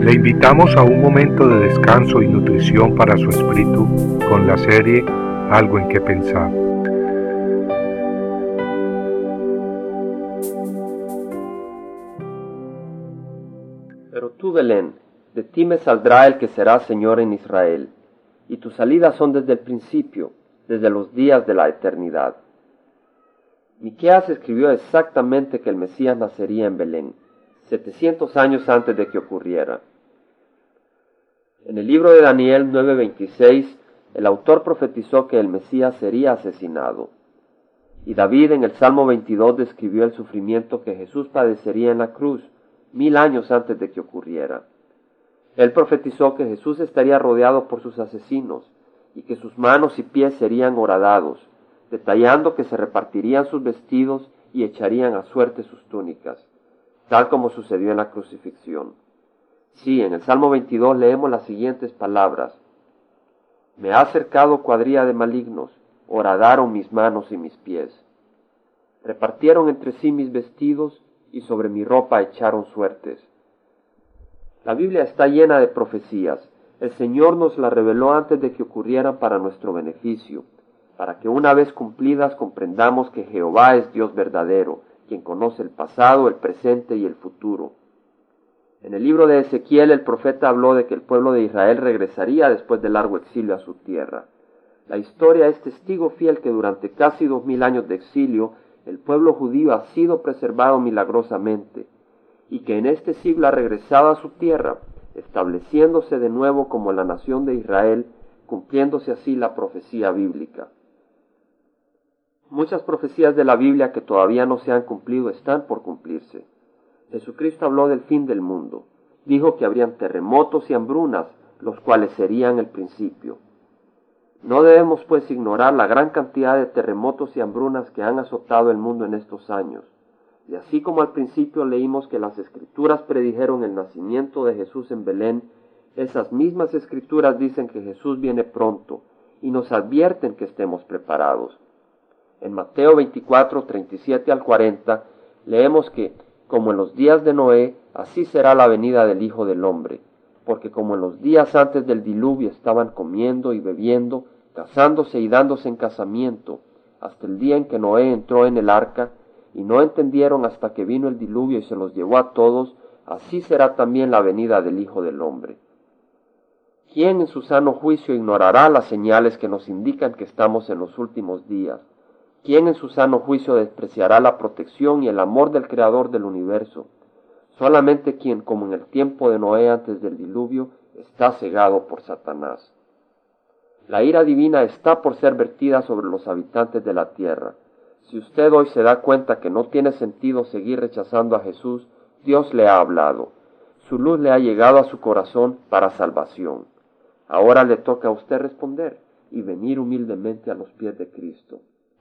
Le invitamos a un momento de descanso y nutrición para su espíritu con la serie Algo en que pensar. Pero tú, Belén, de ti me saldrá el que será Señor en Israel, y tus salidas son desde el principio, desde los días de la eternidad. Miqueas escribió exactamente que el Mesías nacería en Belén, setecientos años antes de que ocurriera. En el libro de Daniel 9:26, el autor profetizó que el Mesías sería asesinado. Y David en el Salmo 22 describió el sufrimiento que Jesús padecería en la cruz mil años antes de que ocurriera. Él profetizó que Jesús estaría rodeado por sus asesinos y que sus manos y pies serían horadados, detallando que se repartirían sus vestidos y echarían a suerte sus túnicas, tal como sucedió en la crucifixión. Sí, en el Salmo 22 leemos las siguientes palabras. Me ha acercado cuadrilla de malignos, horadaron mis manos y mis pies. Repartieron entre sí mis vestidos y sobre mi ropa echaron suertes. La Biblia está llena de profecías. El Señor nos la reveló antes de que ocurrieran para nuestro beneficio, para que una vez cumplidas comprendamos que Jehová es Dios verdadero, quien conoce el pasado, el presente y el futuro. En el libro de Ezequiel el profeta habló de que el pueblo de Israel regresaría después del largo exilio a su tierra. La historia es testigo fiel que durante casi dos mil años de exilio el pueblo judío ha sido preservado milagrosamente y que en este siglo ha regresado a su tierra, estableciéndose de nuevo como la nación de Israel, cumpliéndose así la profecía bíblica. Muchas profecías de la Biblia que todavía no se han cumplido están por cumplirse. Jesucristo habló del fin del mundo. Dijo que habrían terremotos y hambrunas, los cuales serían el principio. No debemos pues ignorar la gran cantidad de terremotos y hambrunas que han azotado el mundo en estos años. Y así como al principio leímos que las escrituras predijeron el nacimiento de Jesús en Belén, esas mismas escrituras dicen que Jesús viene pronto y nos advierten que estemos preparados. En Mateo 24, 37 al 40, leemos que como en los días de Noé, así será la venida del Hijo del Hombre, porque como en los días antes del diluvio estaban comiendo y bebiendo, casándose y dándose en casamiento, hasta el día en que Noé entró en el arca, y no entendieron hasta que vino el diluvio y se los llevó a todos, así será también la venida del Hijo del Hombre. ¿Quién en su sano juicio ignorará las señales que nos indican que estamos en los últimos días? ¿Quién en su sano juicio despreciará la protección y el amor del Creador del universo? Solamente quien, como en el tiempo de Noé antes del diluvio, está cegado por Satanás. La ira divina está por ser vertida sobre los habitantes de la tierra. Si usted hoy se da cuenta que no tiene sentido seguir rechazando a Jesús, Dios le ha hablado. Su luz le ha llegado a su corazón para salvación. Ahora le toca a usted responder y venir humildemente a los pies de Cristo.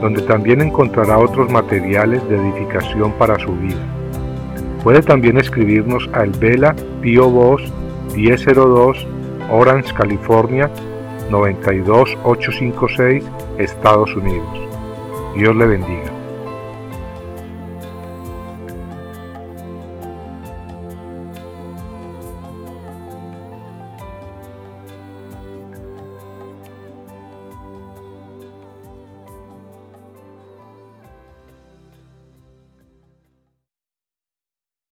donde también encontrará otros materiales de edificación para su vida. Puede también escribirnos al Vela Pio Box 1002 Orange, California 92856, Estados Unidos. Dios le bendiga.